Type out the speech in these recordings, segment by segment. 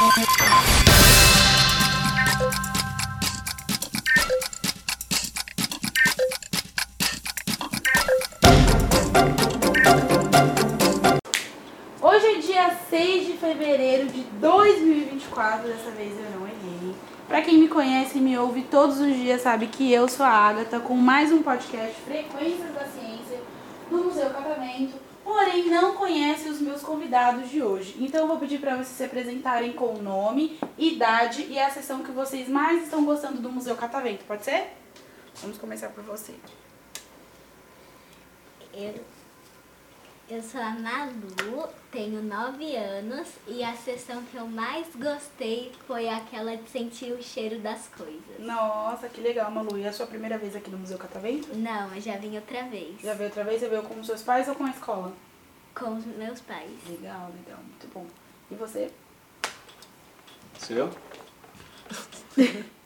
Hoje é dia 6 de fevereiro de 2024, dessa vez eu não errei. Pra quem me conhece e me ouve todos os dias sabe que eu sou a Agatha com mais um podcast Frequências da Ciência no Museu Catavento, porém não conhece os meus convidados de hoje. Então eu vou pedir pra vocês se apresentarem com o nome, idade e a sessão que vocês mais estão gostando do Museu Catavento, pode ser? Vamos começar por você. Eu, eu sou a Malu, tenho 9 anos e a sessão que eu mais gostei foi aquela de sentir o cheiro das coisas. Nossa, que legal, Malu. E é a sua primeira vez aqui no Museu Catavento? Não, eu já vim outra vez Já veio outra vez? Você veio com seus pais ou com a escola? com os meus pais. Legal, legal, muito bom. E você? Sou eu?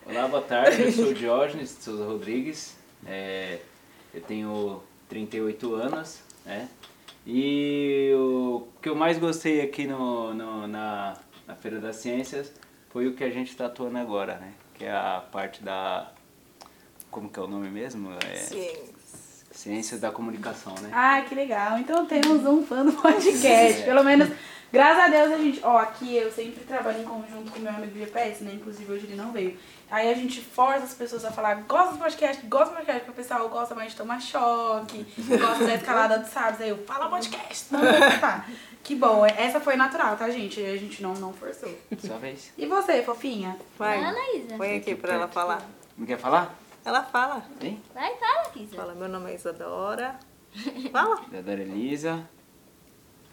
Olá, boa tarde. Eu sou o Diógenes de Souza Rodrigues. É, eu tenho 38 anos, né? E o que eu mais gostei aqui no, no- na, na Feira das Ciências foi o que a gente está atuando agora, né? Que é a parte da... Como que é o nome mesmo? É, Ciência. Ciências da Comunicação, né? Ah, que legal. Então temos um fã do podcast. Pelo menos, graças a Deus, a gente. Ó, aqui eu sempre trabalho em conjunto com meu amigo GPS, né? Inclusive hoje ele não veio. Aí a gente força as pessoas a falar, gosta do podcast, gosta do podcast, porque o pessoal gosta mais de tomar choque, gosta da escalada dos sábados. Aí eu, fala podcast, não vou gostar. Que bom, essa foi natural, tá, gente? A gente não, não forçou. Sua vez. E você, fofinha? Vai. Fala, Isa. Põe aqui pra ela falar. Não quer falar? Ela fala. Hein? Vai, fala, Isa. Fala, meu nome é Isadora. Fala. Da Dora Elisa.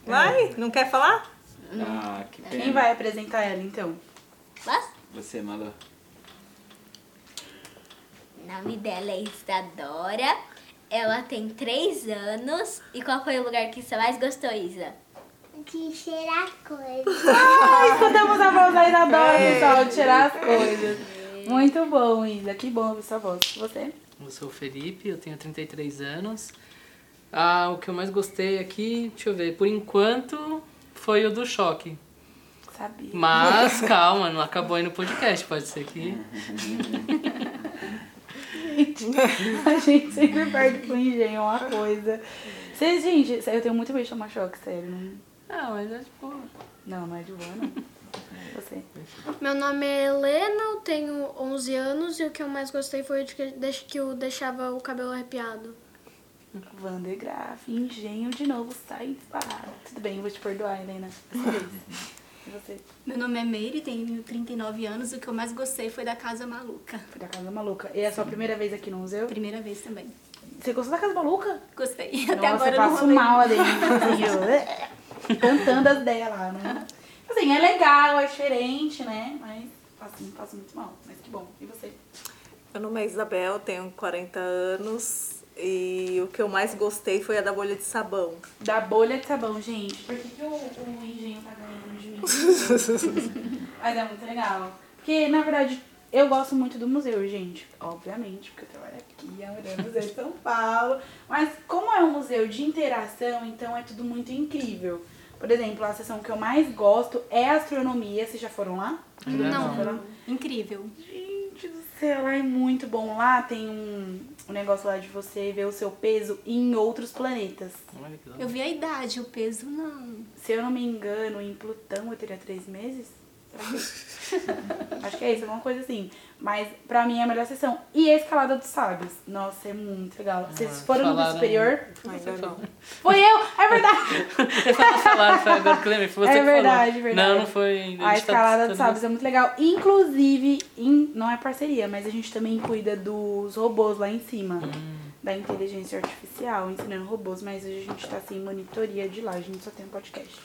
Vai. Não quer falar? Ah, que pena. Quem vai apresentar ela, então? Posso? Você, Malu. O nome dela é Isadora. Ela tem 3 anos. E qual foi o lugar que você mais gostou, Isa? De cheirar coisa. Ai, escutamos a voz da Isadora, É. pessoal, de tirar as coisas. Muito bom, Isa. Que bom ouvir sua voz. Você? Eu sou o Felipe, eu tenho 33 anos. Ah, o que eu mais gostei aqui, deixa eu ver, por enquanto foi o do choque. Sabia. Mas calma, não acabou aí no podcast, pode ser que. A gente sempre perde com engenho uma coisa. Vocês, gente, eu tenho muito medo de tomar choque, sério. Não, Ah, mas é tipo. não, não é de boa, não. Você. Meu nome é Helena, eu tenho 11 anos e o que eu mais gostei foi de que eu deixava o cabelo arrepiado. Vandergraaf, engenho de novo, sai disparado. Tudo bem, vou te perdoar, Helena. Você? Meu nome é Meire, tenho 39 anos. O que eu mais gostei foi da Casa Maluca. Foi da Casa Maluca. E é a sua primeira vez aqui no museu? Primeira vez também. Você gostou da Casa Maluca? Gostei. Nossa, Até agora eu eu não passo rolei. mal ali dentro, eu, cantando as ideias lá, né? Assim, é legal, é diferente, né? Mas passo, passo muito mal. Mas que bom. E você? Meu nome é Isabel, tenho 40 anos. E o que eu mais gostei foi a da bolha de sabão. Da bolha de sabão, gente. Por que, que o, o engenho tá ganhando de mim? Mas é muito legal. Porque, na verdade, eu gosto muito do museu, gente. Obviamente, porque eu trabalho aqui, é o Museu de São Paulo. Mas como é um museu de interação, então é tudo muito incrível. Por exemplo, a sessão que eu mais gosto é astronomia. Vocês já foram lá? Ainda Não. Foram? Incrível. Gente do céu, lá é muito bom. Lá tem um, um negócio lá de você ver o seu peso em outros planetas. Olha que Eu vi a idade, o peso não. Se eu não me engano, em Plutão eu teria três meses. Acho que é isso, alguma coisa assim. Mas pra mim é a melhor sessão. E a escalada dos sábios. Nossa, é muito legal. Vocês Ah, foram no falaram- superior? Ainda não. Foi eu! É verdade! Eu tava falando, foi agora que lembrei, foi você É que verdade, falou. verdade. Não, não foi ainda. A gente tá escalada dos tentando- sábios é muito legal. Inclusive, em- não é parceria, mas a gente também cuida dos robôs lá em cima. Hum. Da inteligência artificial, ensinando robôs, mas hoje a gente tá sem monitoria de lá, a gente só tem um podcast.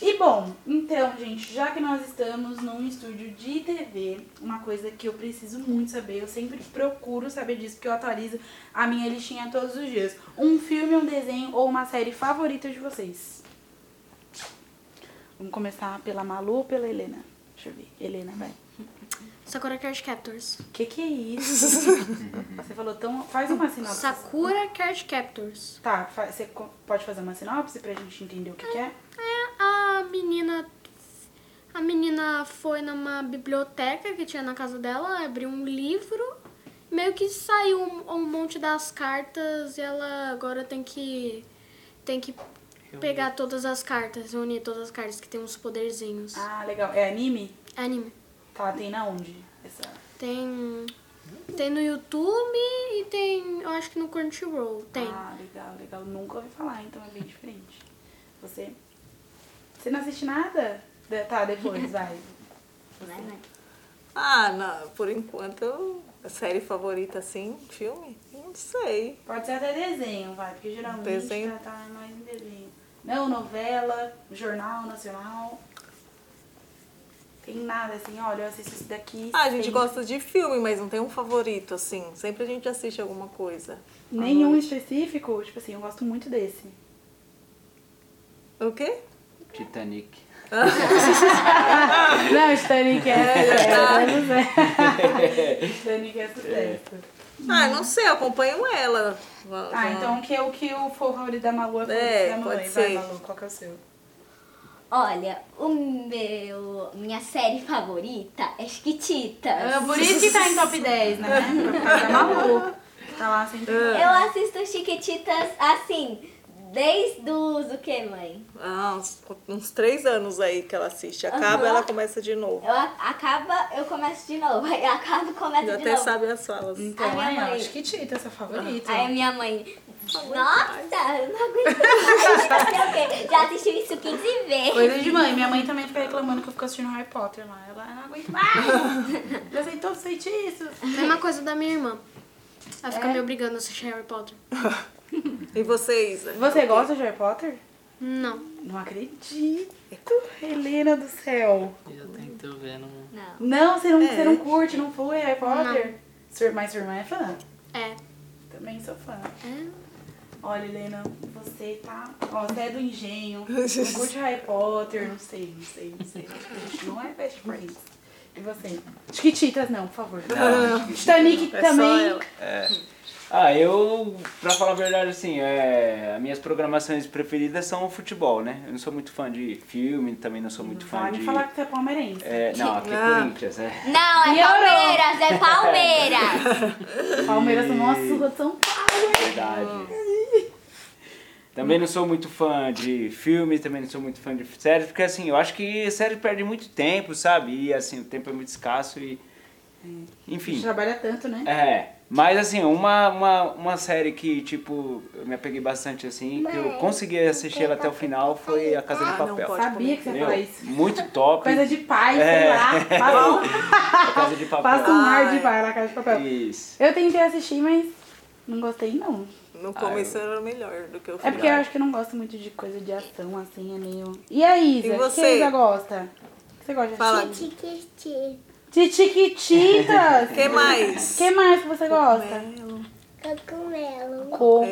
E bom, então, gente, já que nós estamos num estúdio de TV, uma coisa que eu preciso muito saber, eu sempre procuro saber disso, porque eu atualizo a minha listinha todos os dias. Um filme, um desenho ou uma série favorita de vocês? Vamos começar pela Malu ou pela Helena? Deixa eu ver. Helena, vai. Sakura Card Captors. O que, que é isso? Você falou tão. Faz uma sinopse. Sakura Card Captors. Tá, você pode fazer uma sinopse pra gente entender o que, que é? É a menina. A menina foi numa biblioteca que tinha na casa dela, abriu um livro, meio que saiu um, um monte das cartas e ela agora tem que tem que pegar todas as cartas, unir todas as cartas que tem uns poderzinhos. Ah, legal. É anime? Anime. Tá, tem na onde? Essa... Tem tem no YouTube e tem, eu acho que no Crunchyroll tem. Ah, legal, legal. Nunca ouvi falar, então é bem diferente. Você. Você não assiste nada? De- Tá, depois, vai. Vai, vai. Ah, não, por enquanto, a série favorita assim, filme? Não sei. Pode ser até desenho, vai, porque geralmente Desenho. Tá, tá mais em desenho. Não, novela, jornal nacional. Tem nada assim, olha, eu assisto isso daqui. Ah, a gente gosta de filme, mas não tem um favorito, assim. Sempre a gente assiste alguma coisa. Nenhum específico, tipo assim, eu gosto muito desse. O quê? Titanic. Não, Titanic é, é, Titanic é sucesso. Ah, não sei, eu acompanho ela. Ah, então o que, o que o for favorito da Malu é É, da mamãe. pode Vai, ser. Malu, qual que é o seu? Olha, o meu. Minha série favorita é Chiquititas. Ah, por isso que tá em top 10, né? Por causa da Malu. Que tá lá sempre. Eu assisto Chiquititas assim, desde os. O que, mãe? Ah, uns, uns três anos aí que ela assiste. Acaba, Aham. ela começa de novo. Eu acaba, eu começo de novo. Aí acaba e começo Já de até novo. sabe as falas. Então, A minha aí, ó, mãe- Chiquitita, essa favorita. Aí a minha mãe. Nossa, eu não aguento mais. Já assistiu isso 15 vezes. Coisa de mãe. Minha mãe também fica reclamando que eu fico assistindo Harry Potter lá. Ela não aguenta mais. Já sei todos os feitiços. Mesma coisa da minha irmã. Ela fica É? me obrigando a assistir Harry Potter. E vocês? Você gosta de Harry Potter? Não. Não acredito. Helena do céu. Eu tento ver, não... Não. Não, você não, É. você não curte, não foi Harry Potter? Sua, mas sua irmã é fã? É. Também sou fã. É. Olha, Helena, você tá. Ó, você é do engenho. Não curte Harry Potter, não sei, não sei, não sei. A gente não é best friends. E você? Chiquititas, não, por favor. Titanic É só também. ela. Ah, eu, pra falar a verdade, assim, é, as minhas programações preferidas são o futebol, né? Eu não sou muito fã de filme, também não sou muito fã Vai de... me falar que você é palmeirense. É, não, aqui é Ah. Corinthians, é. Não, é Piorou. Palmeiras, é Palmeiras. Palmeiras tomou uma surra de São Paulo. hein? Verdade. Também não sou muito fã de filmes, também não sou muito fã de séries, porque assim, eu acho que série perde muito tempo, sabe? E assim, o tempo é muito escasso e. A gente Enfim. trabalha tanto, né? É. Mas assim, uma, uma, uma série que, tipo, eu me apeguei bastante assim, que eu consegui assistir ela até o final foi A Casa de Ah, não Papel. pode. Sabia que você ia isso. Muito top. Coisa de pai, sei É. lá. Passa, um- A Casa de Papel. passa um ar de Ai. pai na casa de papel. Isso. Eu tentei assistir, mas não gostei, não. No começo era melhor do que o É final. porque eu acho que eu não gosto muito de coisa de ação, assim, é meio... E a Isa? E O que você? a Isa gosta? O que você gosta de Fala. assistir? Tiquiti. De Chiquititas! O que mais? O que mais que você gosta? Cogumelo. Como?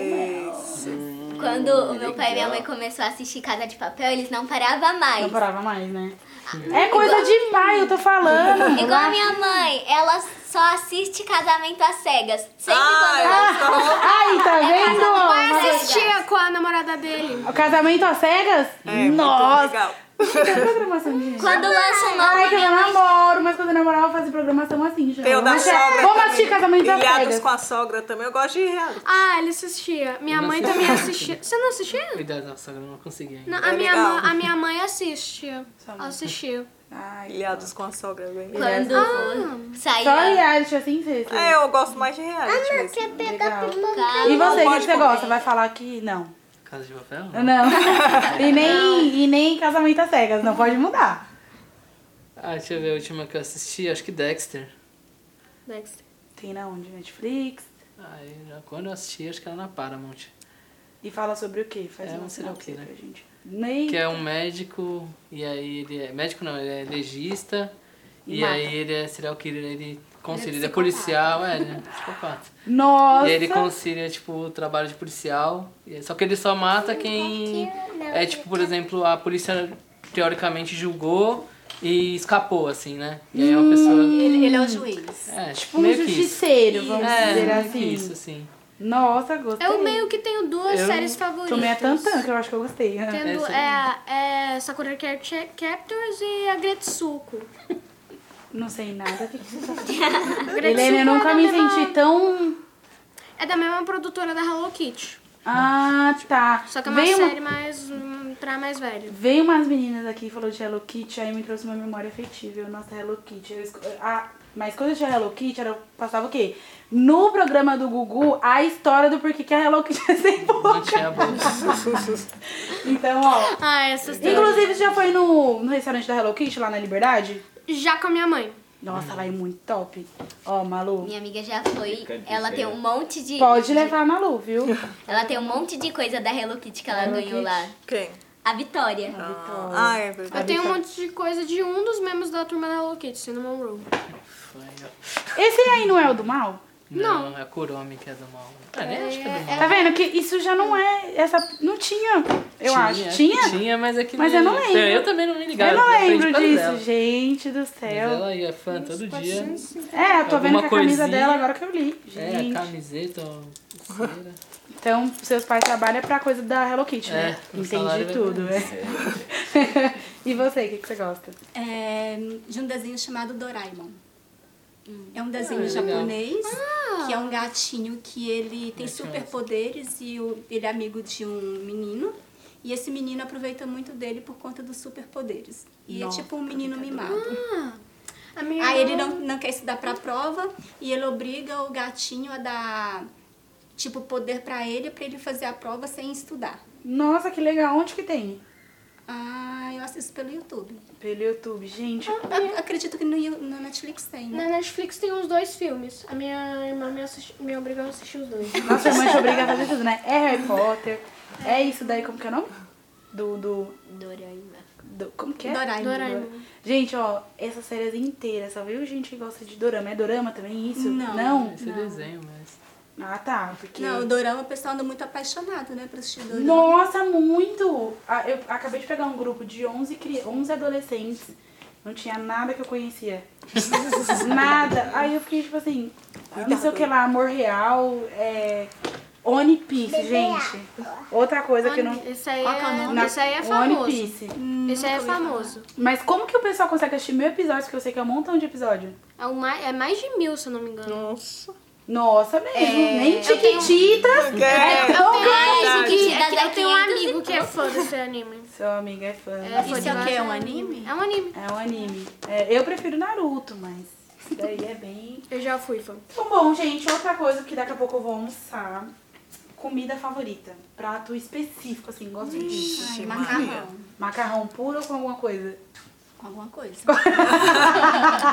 Quando o meu pai e minha mãe começaram a assistir Casa de Papel, eles não paravam mais. Não parava mais, né? É coisa de pai, eu tô falando. Igual a minha mãe, ela só assiste Casamento às Cegas. Sempre Ah, quando eu gosto. Ai, tá Vai vendo? assistia com a namorada dele. O casamento às cegas? É, muito Nossa! Programação de Quando lança um novo, Ai, que eu minha namoro, mas quando eu namorava eu fazia programação assim já. O da Vamos sogra assistir- Vamos também. assistir casamento às Ilhados com a sogra também. Eu gosto de reality. Ah, ele assistia. Minha Eu não mãe assisti. também assistia. Você não assistia? Cuidado, nossa, eu não consegui ainda. Não, a, É minha legal. mãe, a minha mãe assistia. Mãe. Assistia. Ai, Ilhados com a sogra. é bem- Quando Ah. saía... Só reality assim, você. você- É, eu gosto mais de reality mesmo. Quer pegar pipoca? E você, o que pode você comer. gosta? Vai falar que não. Casa de papel? Não. e, nem, e nem casamento às cegas, não pode mudar. Ah, deixa eu ver a última que eu assisti, acho que Dexter. Dexter. Tem na onde? Netflix. Ah, eu já, quando eu assisti, acho que era na Paramount. E fala sobre o quê? Faz É uma um serial killer. pra gente. Nem... Que é um médico, e aí ele é. Médico não, ele é legista. E E, aí ele é serial killer, ele concilia, ele é policial, é, ele é psicopata. Nossa! E aí ele concilia, tipo, o trabalho de policial. Só que ele só mata quem. É tipo, por exemplo, a polícia teoricamente julgou e escapou, assim, né? E aí é uma pessoa. Ele, ele é o juiz. É, tipo, Um meio que isso. justiceiro, vamos É, dizer meio assim. que isso, assim. Nossa, gostei. Eu meio que tenho duas Eu séries favoritas. Tomei a Tantan, que eu acho que eu gostei. né? Tendo, Essa é, é Sakura Captors e a Gretsuko. Não sei nada. O que você tá Helena, eu nunca me mesma- senti tão... É da mesma produtora da Hello Kitty. Ah, tá. Só que é uma Veio série mais hum, pra mais velho. Veio umas meninas aqui e falou de Hello Kitty, aí me trouxe uma memória afetiva. Eu, nossa, Hello Kitty. Eu esco- ah, mas quando eu tinha Hello Kitty, era, passava o quê? No programa do Gugu, a história do porquê que a Hello Kitty é sem Não boca. tinha. Então, ó. Ah, essa. Inclusive, você já foi no, no restaurante da Hello Kitty, lá na Liberdade? Já com a minha mãe. Nossa, lá é muito top. Ó, Malu. Minha amiga já foi. Ela tem feira. um monte de. Pode de- levar a Malu, viu? Ela tem um monte de coisa da Hello Kitty que ela Hello ganhou Kitty. lá. Quem? A Vitória. Ah, ah, é verdade. Eu tenho um Vitória. monte de coisa de um dos membros da turma da Hello Kitty, Cinnamon Roll. Esse aí não é o do mal? Não, é a Kurumi que é do mal. Ah, nem acho que é do mal. Tá vendo que isso já não é essa não tinha, eu acho. que Tinha? Tinha, mas é que Mas eu não lembro. Eu também não me ligava. Eu não lembro disso, dela. gente do Mas céu. ela ia fã todo dia. É, eu tô vendo que a camisa dela agora que eu li. É, Gente. a camiseta, ó, pulseira. Então, seus pais trabalham pra coisa da Hello Kitty, né? É, salário Entendi tudo, né? e você, o que, que você gosta? É, de um desenho chamado Doraemon. É um desenho Ah, legal. japonês, que é um gatinho que ele tem superpoderes e o- ele é amigo de um menino. E esse menino aproveita muito dele por conta dos superpoderes. E Nossa, é tipo um menino mimado. A minha Aí ele não, não quer estudar pra prova e ele obriga o gatinho a dar, tipo, poder pra ele, pra ele fazer a prova sem estudar. Nossa, que legal. Onde que tem? Ah, eu assisto pelo YouTube. Pelo YouTube. Gente, Ac- Acredito que no, no Netflix tem, né? Na Netflix tem uns dois filmes. A minha irmã me, assisti, me obrigou a assistir os dois. nossa irmã te obriga a fazer tudo, né? É Harry Potter. É isso daí, como que é o nome? Do, do, Doraemon. do como que é? Doraemon. Doraemon. Gente, ó, essas séries inteiras, só viu gente que gosta de dorama? É dorama também isso? Não. Não? Esse desenho, mas. Ah, tá, porque... Não, o Dorama o pessoal anda muito apaixonado, né, pra assistir Dorama. Nossa, muito! Ah, Eu acabei de pegar um grupo de 11, cri... 11 adolescentes. Não tinha nada que eu conhecia. nada. Aí eu fiquei tipo assim, não sei o que lá, Amor Real, é... One Piece, gente. Outra coisa que eu não... Esse aí Qual que é o é, nome? esse aí é One famoso. Piece. Esse aí é famoso. Mas como que o pessoal consegue assistir mil episódios, que eu sei que é um montão de episódio? É, mais, é mais de mil, se eu não me engano. Nossa. Nossa, mesmo. Nem eu tenho- Chiquititas. É, Eu tenho, Ai, é, é eu tenho um 500 amigo que é fã desse anime. Seu amigo é fã. É, fã Isso é o quê? É um anime? É um anime. É um anime. É, eu prefiro Naruto, mas isso daí é bem... Eu já fui fã. Então, bom, gente, outra coisa que daqui a pouco eu vou almoçar. Comida favorita. Prato específico, assim, gosto disso. Ai, macarrão. Macarrão puro ou com alguma coisa? Com alguma coisa.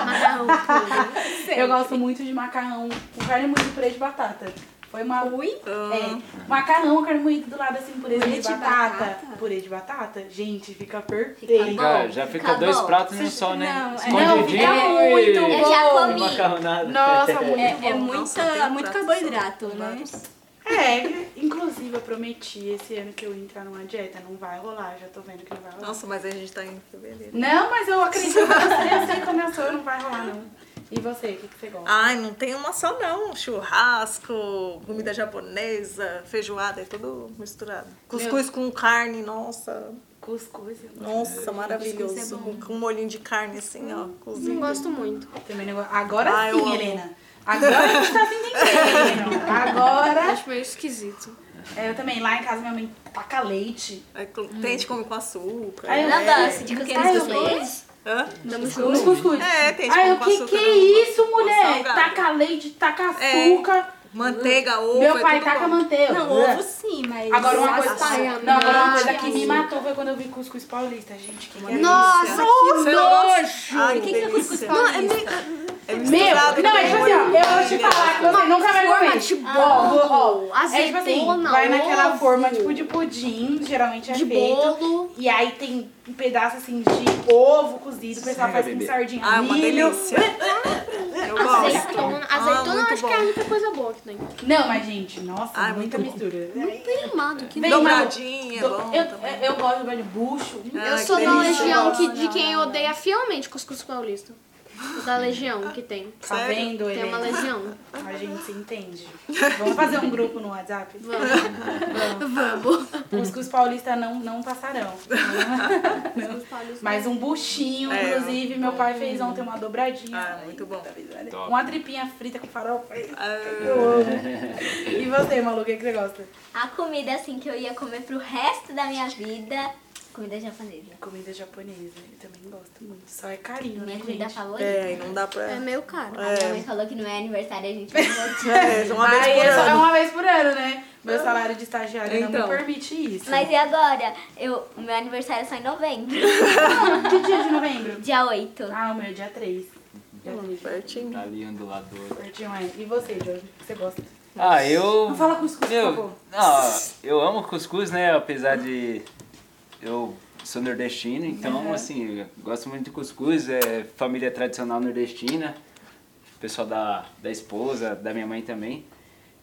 Macarrão puro. Eu gosto muito de macarrão com carne moída e purê de batata. Foi uma... Ui? É, macarrão, carne moída do lado assim, purê, Purê de, de batata. batata. Purê de batata, gente, fica perfeito. Fica bom, já fica, fica dois bom. pratos num só, né? Não, é- Escondidinho Não, fica e- muito Eu já bom. comi. macarronada. Nossa, muito É, bom. é Nossa, tem muita, muito carboidrato, né? vários. É, inclusive eu prometi esse ano que eu ia entrar numa dieta. Não vai rolar, já tô vendo que não vai rolar. Nossa, mas a gente tá em fevereiro. Não, mas eu acredito, sei, eu sei como eu sou, não vai rolar não. E você, o que, que você gosta? Ai, não tem uma só não. Churrasco, comida japonesa, feijoada, é tudo misturado. Cuscuz com carne, nossa. Cuscuz. eu gosto. Nossa, maravilhoso. Com, com um molhinho de carne assim, ó, Não cozido. gosto muito. Também não. Agora Ah, sim, amo. Agora a gente tá se entendendo. Agora. Acho meio esquisito. É, eu também, lá em casa minha mãe taca leite. Aí, com- tem gente que come com açúcar. Aí eu Não é. gosto de cookies Ai, eu com leite. Hã? Nos cuscuz. É, tem gente Ai, o que que é não, isso, mulher? Taca leite, taca É. açúcar. Manteiga, ovo, Meu é pai tudo taca bom. manteiga. Não, ovo sim, mas... Agora uma coisa, Ai, não, agora uma coisa que me matou foi quando eu vi cuscuz paulista, gente. Que delícia. Nossa, que nojo! Ai, O que que é cuscuz paulista? É Meu, misturado não, é tipo assim, ó, eu vou te falar que você nunca vai forma comer. de Ó, ó, ó, é tipo assim, azeitona, vai naquela ovo. forma tipo de pudim, geralmente é De feito. bolo. E aí tem um pedaço assim de ovo cozido, o pessoal Sim, faz com bebê. sardinha, Ah, uma milho. delícia. Eu gosto. Azeitona. Ah, Azeitona eu muito acho que é a bom. única coisa boa que tem. Não, mas gente, nossa, Ai, muita muito bom. mistura. Queimado, que Vem, Dobradinha, é bom eu, também. eu gosto de bucho. Ah, Eu que sou da delícia. legião que, de quem odeia fielmente cuscuz paulista. Da legião que tem. Tá Sério? vendo, Tem uma Helena? legião. A gente se entende. Vamos fazer um grupo no WhatsApp? Vamos. Cuscuz paulista não, não passarão. Mas um buchinho, É. inclusive, meu pai fez ontem uma dobradinha. Ah, muito bom. Top. Uma tripinha frita com farofa. Ah, Eu amo. E você, Malu, o que, que você gosta? A comida assim que eu ia comer pro resto da minha vida, comida japonesa. Comida japonesa. Eu também gosto muito. Só é carinho, né, Minha comida gente? favorita. é, e não dá pra. É meio caro. A minha mãe falou que não é aniversário, a gente vai voltar. É, uma vez por é, só- é ano. uma vez por ano, né? Meu salário de estagiário não Então. me permite isso. Mas e agora? Eu, o meu aniversário é só em novembro. Que dia de novembro? Dia 8. Ah, o meu é dia 3. Dia 3. Pertinho. Tá ali um do lado do outro. Pertinho é. E você, Jorge? O que você gosta? Ah, eu. Não fala cuscuz, por Meu, favor. não, eu amo cuscuz, né? Apesar de eu sou nordestino, então assim, eu gosto muito de cuscuz, é família tradicional nordestina, pessoal da, da esposa, da minha mãe também.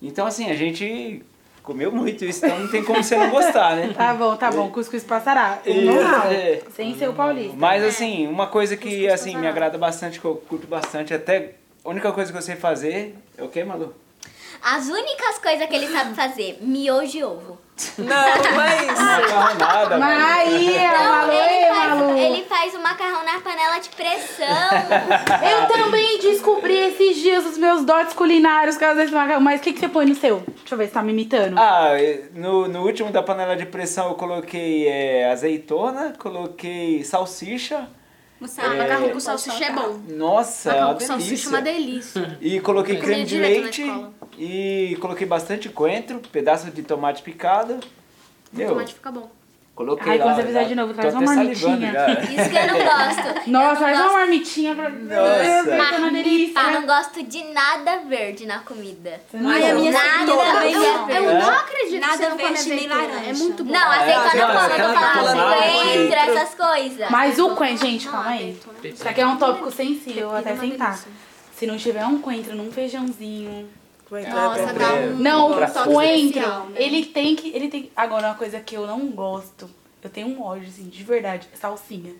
Então assim, a gente comeu muito isso, então não tem como você não gostar, né? Tá bom, tá bom. Cuscuz passará. O É. normal. É. Sem ser o paulista. Mas assim, uma coisa que Cuscuz assim me agrada bastante, que eu curto bastante, até a única coisa que eu sei fazer é o que, Malu? As únicas coisas que ele sabe fazer, miojo e ovo. Não, não é Mas velho. aí, é Malu, ele, ei, faz, Malu. ele faz o macarrão na panela de pressão. Eu também descobri esses dias os meus dotes culinários, caso desse macarrão. Mas o que, que você põe no seu? Deixa eu ver se tá me imitando. Ah, no, no último da panela de pressão eu coloquei é, azeitona, coloquei salsicha. Mussarela, Macarrão com salsicha é bom. Nossa, é Macarrão uma com salsicha é uma delícia. delícia. E coloquei creme de leite. E coloquei bastante coentro, pedaço de tomate picado. O Meu, tomate fica bom. coloquei Ai, lá, quando você fizer de novo, traz uma marmitinha. Isso que eu não gosto. Nossa, não uma marmitinha pra. Nossa. Uma delícia. eu não gosto de nada verde na comida. Ai, a minha Nada também verde. é Eu não acredito que Nada você não verde nem laranja. É muito bom. Não, azeitona eu falo, eu falo que coentro, essas coisas. Mas o coentro, gente, calma aí. Isso aqui é um tópico sensível, eu vou até é uma sentar. Se não tiver um coentro num feijãozinho. Coentro é Nossa, bom. dá um Não, um o coentro, especial, né? ele tem que. Ele tem. Agora, uma coisa que eu não gosto. Eu tenho um ódio, assim, de verdade, é salsinha.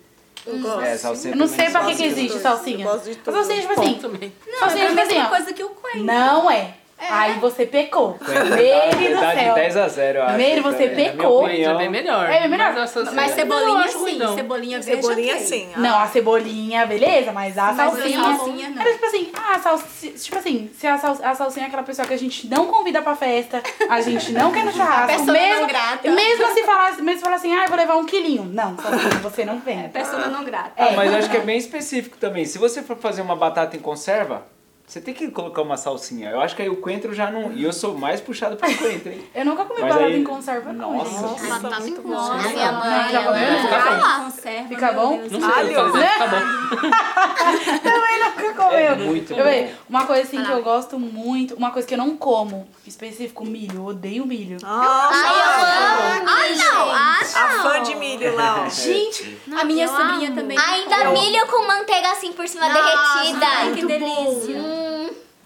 Eu gosto. É, salsinha Eu não sei pra que, que existe Eu salsinha. gosto de A tudo. salsinha, tipo assim. Não, salsinha, é a tipo assim, mesma coisa que o coentro. Não é. Aí você pecou. Dá- Meire do céu. 10 a 0, eu acho. Meire, você também, na minha pecou. opinião. É bem melhor. É bem melhor. Mas, Mas cebolinha ruim, sim, não. cebolinha verde Cebolinha ok. sim. ah. Não, a cebolinha, beleza, mas a Mas a salsinha. salsinha, não. Era tipo assim, ah, a salsi... tipo assim, se a, sal... a salsinha é aquela pessoa que a gente não convida pra festa, a gente não quer no churrasco, Persona mesmo, não grata. mesmo se falar, mesmo se falar assim, ah, eu vou levar um quilinho. Não, salsinha, você não vem. Persona não grata. Ah, É. mas eu acho que é bem específico também. Se você for fazer uma batata em conserva, você tem que colocar uma salsinha. Eu acho que aí o coentro já não. E eu sou mais puxado pro coentro, hein? Eu nunca comi Mas batata aí- em conserva, não, Nossa. gente. Batata muito com bom. salsa. A minha mãe, já comeu? ela- Fica Ah, conserva. Fica bom? Não sei, eu Alho. falei, Né? fica bom. Também nunca comeu. É muito Deixa eu ver. bom. Uma coisa assim que eu gosto muito, uma coisa que eu não como, específico, milho. Eu odeio milho. Nossa, Ai, eu amo. Ah, não. Ah, a não. fã de milho lá, ó. Gente, a minha eu sobrinha amo. também. Ainda milho com manteiga assim por cima derretida. Ai, que delícia.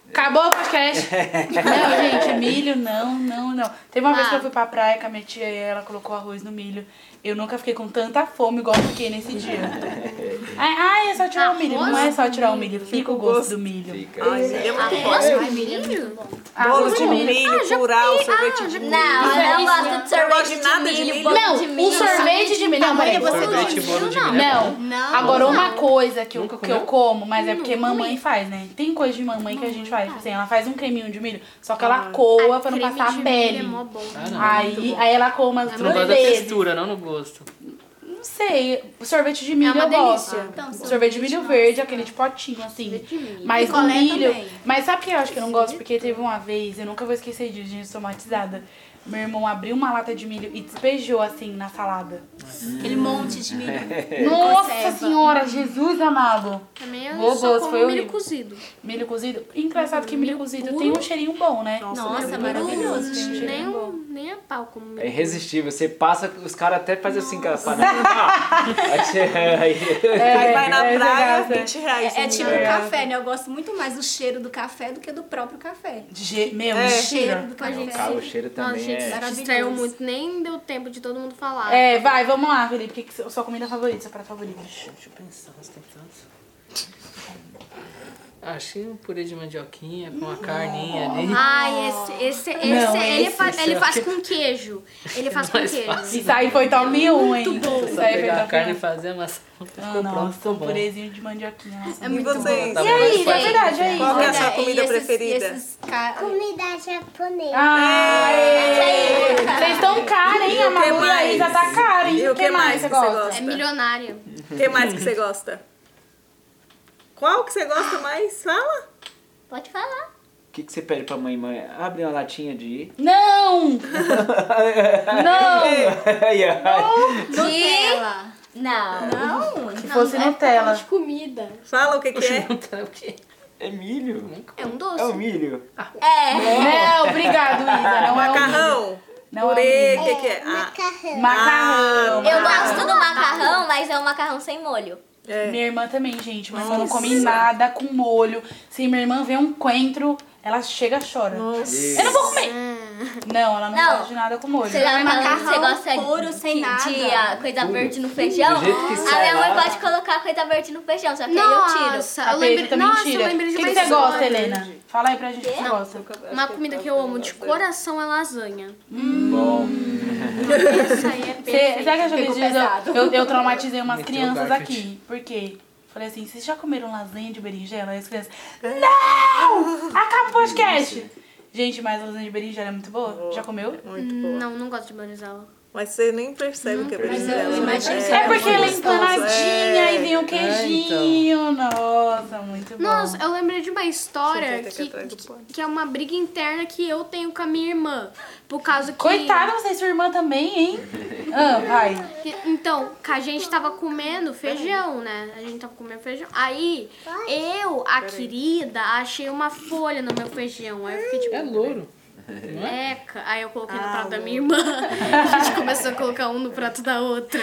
Acabou o podcast. não, gente, milho, não, não, não. Teve uma vez que eu fui pra praia com a minha tia e ela colocou arroz no milho. Eu nunca fiquei com tanta fome igual eu fiquei nesse dia. Ai, ai, é só tirar o milho. Não é só tirar o milho, fica o gosto do milho. Fica. Ai, milho é muito bom. Ai, milho é muito bom. Bolo de milho. milho, curau, sorvete de milho. Não, eu não gosto de sorvete de de nada de milho, milho. Não, milho. sorvete de milho. Não, peraí. você Sorvete e bolo de milho. é Não. Não. Agora, uma coisa que eu, que eu como, mas é porque mamãe faz, né? Tem coisa de mamãe que a gente faz. Tipo assim, ela faz um creminho de milho, só que ela coa pra não passar a milho pele. É. Ah, não. Aí, aí ela coma Tu não duas gosta da vezes. textura, não no gosto. Não sei. Sorvete de milho É uma eu gosto. delícia. Então, O sorvete de milho verde, aquele de potinho, assim. Mas o Picolé milho. também. Mas sabe o que eu acho que eu não gosto? Porque teve uma vez, eu nunca vou esquecer disso, gente, somatizada. Meu irmão abriu uma lata de milho e despejou assim na salada. Aquele monte de milho. Nossa Conserva. senhora, Jesus amado. Também eu Boa, só como foi milho horrível. cozido. Milho cozido. Engraçado que milho cozido tem um cheirinho bom, né? Nossa, Milho maravilhoso. cozido Tem um Nem, bom. um- nem a pau como milho É irresistível. Você passa, os caras até fazem assim com a panela. Ah, aí você. Aí, vai na é, praia, essa graça. 20 reais. É um tipo milho. café, né? Eu gosto muito mais do cheiro do café do que do próprio café. Ge- Meu, É. cheiro. Cheiro do café. Cara, o cheiro também é. distraiu muito, nem deu tempo de todo mundo falar. É, vai, vamos lá, Felipe. O que que é sua comida favorita, seu prato favorito? Deixa eu pensar, você tem tantos. Acho que um purê de mandioquinha com uma carninha ali. Ai, esse, esse, esse, Não, ele, esse- faz, ele faz com queijo. Ele faz com Mais queijo. fácil. Isso aí foi top 1, hein? Muito bom. Isso Só aí foi pegar a carne e 1. fazer a massa. Ah, Ficou nossa, pronto, um bom. purezinho de mandioquinha. Nossa, É E muito bom. vocês? Tá E bom, aí, mas é verdade, é. Qual que é a sua Olha, comida e esses- preferida? Comida japonesa. Aê! Vocês estão caros, hein? A E o que Malu e a mais? Isa tá cara, hein? E o que mais você que você gosta? gosta? É milionária. O que mais que você gosta? Qual que você gosta mais? Fala. Pode falar. O que, que você pede pra mãe? Mãe, abre uma latinha de... Não! Não! Ai, ai. Nutella. Não. Não, Se fosse Nutella. De comida. Fala o que que é. Não, o quê? É milho? É um doce. É o milho? É. Não, obrigado, Isa. Não é o milho. Macarrão. Não Purê, é o o que que é? Ah, Macarrão. Macarrão. Eu gosto do macarrão, mas é um macarrão sem molho. É. Minha irmã também, gente. Minha irmã não come nada com molho. Se minha irmã vê um coentro, ela chega e chora. Nossa. Eu não vou comer. Não, ela não, Não. gosta de nada com molho. Você que macarrão você gosta puro, de, sem de, nada. ah, coisa verde no feijão? A minha mãe pode colocar coisa verde no feijão, só que aí eu tiro. Nossa, A eu lembrei, também nossa, tira. eu lembrei O de que, que você gosta. Helena? Fala aí pra gente o que você gosta. Uma comida que eu amo de coração é lasanha. Bom. Essa aí é sabe que eu, dias eu, eu, eu traumatizei umas Meteu crianças aqui. Por quê? Falei assim, vocês já comeram lasanha de berinjela? Aí as crianças, não! Acaba o podcast! Gente, mas lasanha de berinjela é muito boa. Já comeu? Muito boa. Não, não gosto de berinjela. Mas você nem percebe que é berinjela. né? que É porque ela é empanadinha é. e vem o então. queijinho. Nossa, muito bom. Nossa, eu lembrei de uma história que, que, que é uma briga interna que eu tenho com a minha irmã. Por causa que. Coitada, você e sua irmã também, hein? Ah, vai. Então, a gente tava comendo feijão, né? A gente tava comendo feijão. Aí, eu, a querida, achei uma folha no meu feijão. Aí eu fiquei tipo. É louro. Eca. Aí eu coloquei no Ah, prato da minha irmã. A gente começou a colocar um no prato da outra.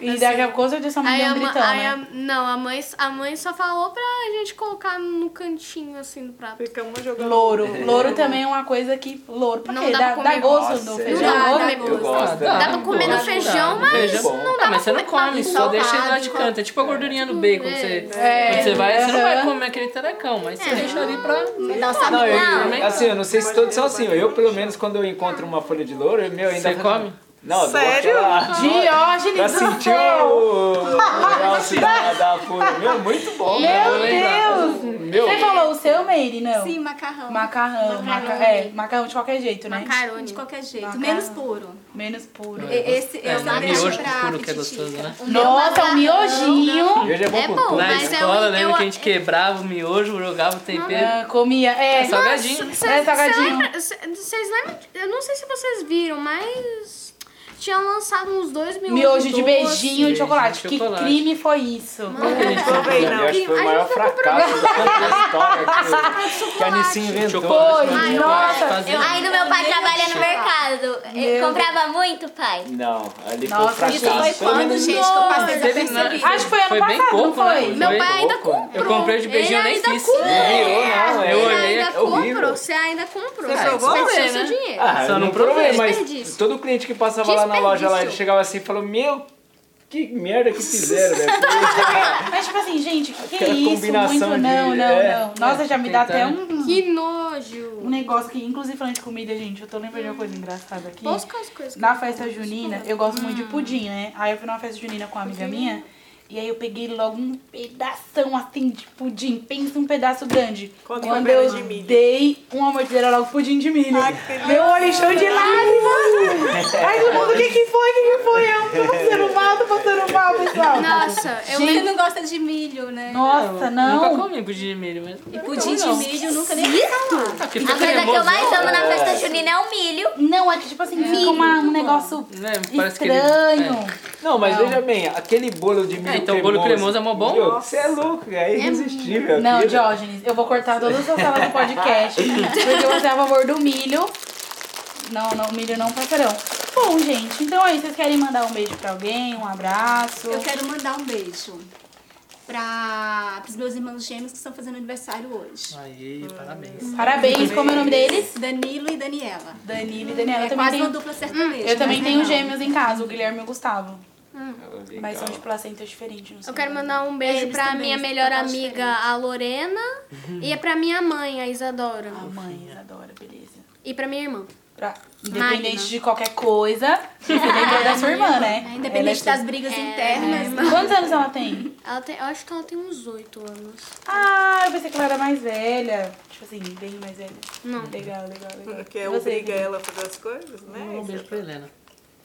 E daqui a pouco, certeza, sua mãe Aí, deu a, gritão, aí né? a, não, a mãe, a mãe só falou pra gente colocar no cantinho assim do prato. Fica uma jogando. Louro. Louro também é uma coisa que... Louro, por Não quê? dá Dá, pra gosto Nossa, do é. feijão? Não dá, Louro? dá Eu gosto. gosto. Dá pra comer no feijão, mas Feijão. não dá Ah, mas você pra não come, com só deixa ele lá de canto. É tipo a gordurinha do bacon. Quando você, É. você vai, você não vai comer aquele tarecão, mas você deixa ali pra... Não sabe Não, eu, eu- assim, eu não sei se todos são assim. Eu, pelo menos, quando eu encontro uma folha de louro, meu, ainda... Você come? Não, Sério? aquela- Diógenes Pra do sentir céu! o, o negócio da, da folha. Meu, muito bom. Meu. Deus! Meu, Você falou o seu, Meire, não? Sim, macarrão. Macarrão. Maca... É, macarrão de qualquer jeito, né? Macarone. De qualquer jeito. Macarrão. Menos puro. Menos puro. E- Esse É, não, também miojo puro que é gostoso, né? Nossa, um miojinho. hoje é bom É com bom. Na mas é escola, um- lembra eu- que a gente quebrava o miojo, jogava o tempero? Ah, comia. É, É salgadinho. Cê- É salgadinho. Vocês lembram? Eu não sei se vocês viram, mas tinham lançado uns dois miojos Miojo de beijinho de chocolate. de Que chocolate. crime foi isso? Não. Eu acho que foi o A maior gente fracasso da história que, que a Nissin inventou. Foi, Ai, nossa. Aí no meu pai trabalha no mercado. Eh, Comprava muito, pai? Não, ali Nossa, foi um Isso fracasso. foi quando, gente, que eu passei Teve- desapercebido. Acho que foi ano Foi bem passado, pouco, não né? foi? Meu Foi pai ainda comprou. Eu comprei de beijinho, Ele nem ainda fiz. comprou. Não virou, não. Eu Ele olhei, ainda é horrível. comprou. Você ainda comprou. Você Você provou? desperdiceu É, seu né? dinheiro. Ah, Só eu não provei, mas todo cliente que passava lá na loja lá, ele chegava assim e falou, meu, que merda que fizeram, velho. Mas, tipo assim, gente, que Aquela isso? combinação Muito de- não, não, é. não. Nossa, já me dá até um, Que nojo. um negócio que, inclusive falando de comida, gente, eu tô lembrando de uma coisa engraçada aqui. Posso com as coisas que Na festa junina, eu gosto muito de pudim, né? Aí eu fui numa festa junina com uma amiga minha. E aí eu peguei logo um pedação assim de pudim. Pensa um pedaço grande. Quando foi eu de milho? dei uma mordida logo pudim de milho. Ai. Meu olho encheu de lágrimas. Ai, todo mundo, o que que foi? O que que foi? Eu tô passando mal, tô Nossa, eu Você não gosta de milho, né? Nossa, Nunca não. comi pudim de milho mesmo. E pudim de milho nunca nem vi falar. A fica coisa que eu mais amo na É. festa junina é o milho. Não, é que tipo assim, fica uma- um negócio ele- estranho. Não, mas Não. veja bem, aquele bolo de milho É, então o bolo cremoso é mó bom. Você é louco, é irresistível. Não. Diógenes, eu vou cortar todas as suas falas do podcast, porque você é a favor do milho. Não, não, milho não passarão. Bom, gente, então aí, vocês querem mandar um beijo pra alguém, um abraço? Eu quero mandar um beijo para os meus irmãos gêmeos que estão fazendo aniversário hoje. Aí, parabéns. Parabéns, como é o nome deles? Danilo e Daniela. Danilo e Daniela. É eu também quase uma tenho, dupla sertaneja. eu também mas tenho não. gêmeos em casa, o Guilherme e o Gustavo. Legal. Mas são de placenta diferente, não sei. Eu quero mandar um beijo Eles pra também minha melhor amiga, diferentes. a Lorena. E é pra minha mãe, a Isadora. A mãe, adora, beleza. E pra minha irmã. Pra, independente Magna. de qualquer coisa, você lembra da sua irmã, né? É, Independente é das brigas É, internas. sua- Quantos anos ela tem? Ela tem, eu acho que ela tem uns oito anos. Ah, eu pensei que ela era mais velha. Tipo assim, bem mais velha. Não. Legal, legal, legal. Porque você, obriga ela a fazer as coisas, né? Um beijo pra Helena.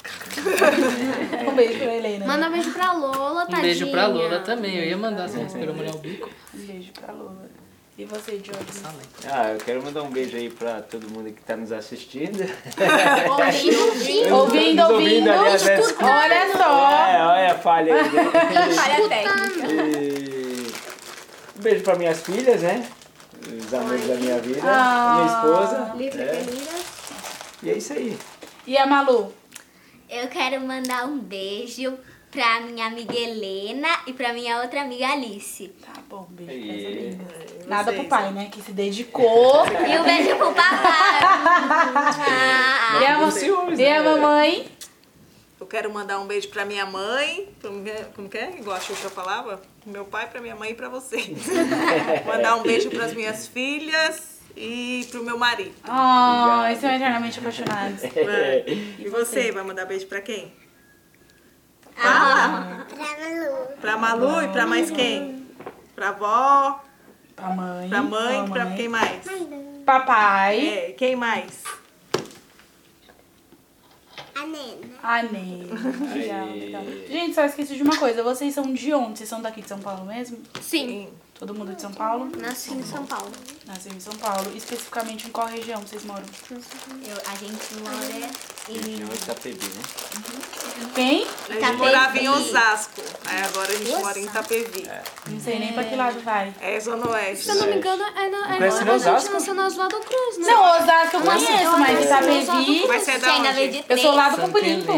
Um beijo pra Helena. Manda um beijo pra Lola, Um tadinha. beijo pra Lola também. Eu ia mandar, você esperou molhar o bico. Um beijo pra Lola. E você, Jorge? Excelente. Ah, eu quero mandar um beijo aí pra todo mundo que tá nos assistindo. Ouvindo, Nos ouvindo. aliás, é, desculpa. Olha só. É, olha a falha aí. Falha técnica. E... Um beijo pra minhas filhas, né? Os amores da minha vida. Ah. Minha esposa. Livre É. E é isso aí. E a Malu? Eu quero mandar um beijo pra minha amiga Helena e pra minha outra amiga Alice. Tá bom, um beijo E- pra essa amiga. Nada pro pai, né? Que se dedicou. E um beijo pro papai. e a, ma- ciúmes, e a né? mamãe? Eu quero mandar um beijo pra minha mãe, como que é? Como que é? Igual a Xuxa falava? Pro Meu pai, pra minha mãe e pra vocês. mandar um beijo pras minhas filhas e pro meu marido. Ai, são eternamente apaixonados. É. E você, vai mandar beijo pra quem? Ah, Pra Malu. Pra Malu e pra mais quem? Pra avó, Pra mãe. pra mãe, pra mamãe. quem mais? Papai. É, quem mais? A Nena. A Ney. Legal. Gente, só esqueci de uma coisa. Vocês são de onde? Vocês são daqui de São Paulo mesmo? Sim, Todo mundo de São Paulo? nasci em São Paulo. Nasceu em São Paulo. Especificamente em qual região vocês moram? eu, a gente mora em Região Itapebi, né? Quem? A gente morava em Osasco. Aí agora a gente Osasco. mora em Itapevi. Não sei nem pra que lado vai. É Zona Oeste. Se eu não me engano, é, na, é quando a gente Osasco? nasceu na Oswaldo Cruz, né? Não, Osasco eu conheço, mas Itapevi... Mas você é da onde? de Eu sou lá do Campo Limpo.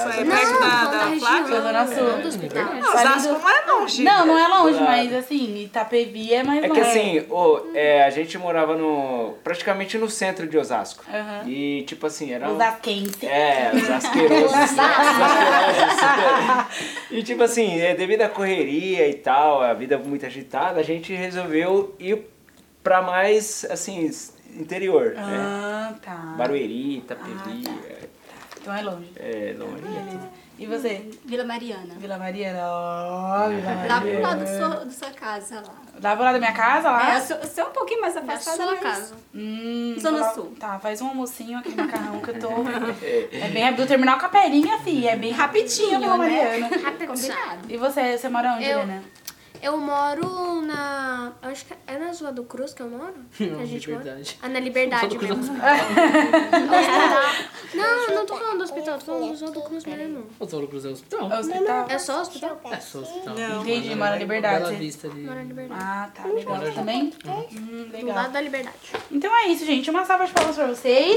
É Não, perto da, da Flávia? Zona Sul. não do hospital. Não, Osasco não é longe. Não, não é longe, mas assim, Itapevi é mais É longe. que assim, ô, é, a gente morava no. praticamente no centro de Osasco. Aham. E tipo assim, era. um- Osasquense. É, os asquerosos. os asquerosos. e tipo assim, é, devido à correria e tal, a vida muito agitada, a gente resolveu ir pra mais, assim, interior. né? Ah, tá. Barueri, Itapevi, Então é longe. é, é longe. Beleza. E você? Vila Mariana. Vila Mariana. Ó, Vila Lá pro Mariana. lado da sua, da sua casa lá. Dá pro lado da minha casa lá? É, eu sou, sou um pouquinho mais Da afastada, sua mas... casa. Hum, Zona fala- Sul. Tá, faz um almocinho aqui no macarrão que eu tô. É bem do terminal Caperinha, fi. É bem rapidinho, Vila né? Mariana. Combinado. E você, você mora onde, Eu- Helena? Eu moro na. eu Acho que é na Oswaldo Cruz que eu moro? Não, a gente Liberdade. mora? Ah, na Liberdade mesmo. Não, eu não tô falando do hospital, tô falando do Oswaldo Cruz mesmo. O Oswaldo Cruz é hospital. É o hospital? É só hospital? É só hospital. Não. Entendi, mora na Liberdade. Bela Vista ali. Moro na Liberdade. Ah, tá. Legal. Também? Hum, Do legal. lado da Liberdade. Então é isso, gente. Uma salva de palmas pra vocês.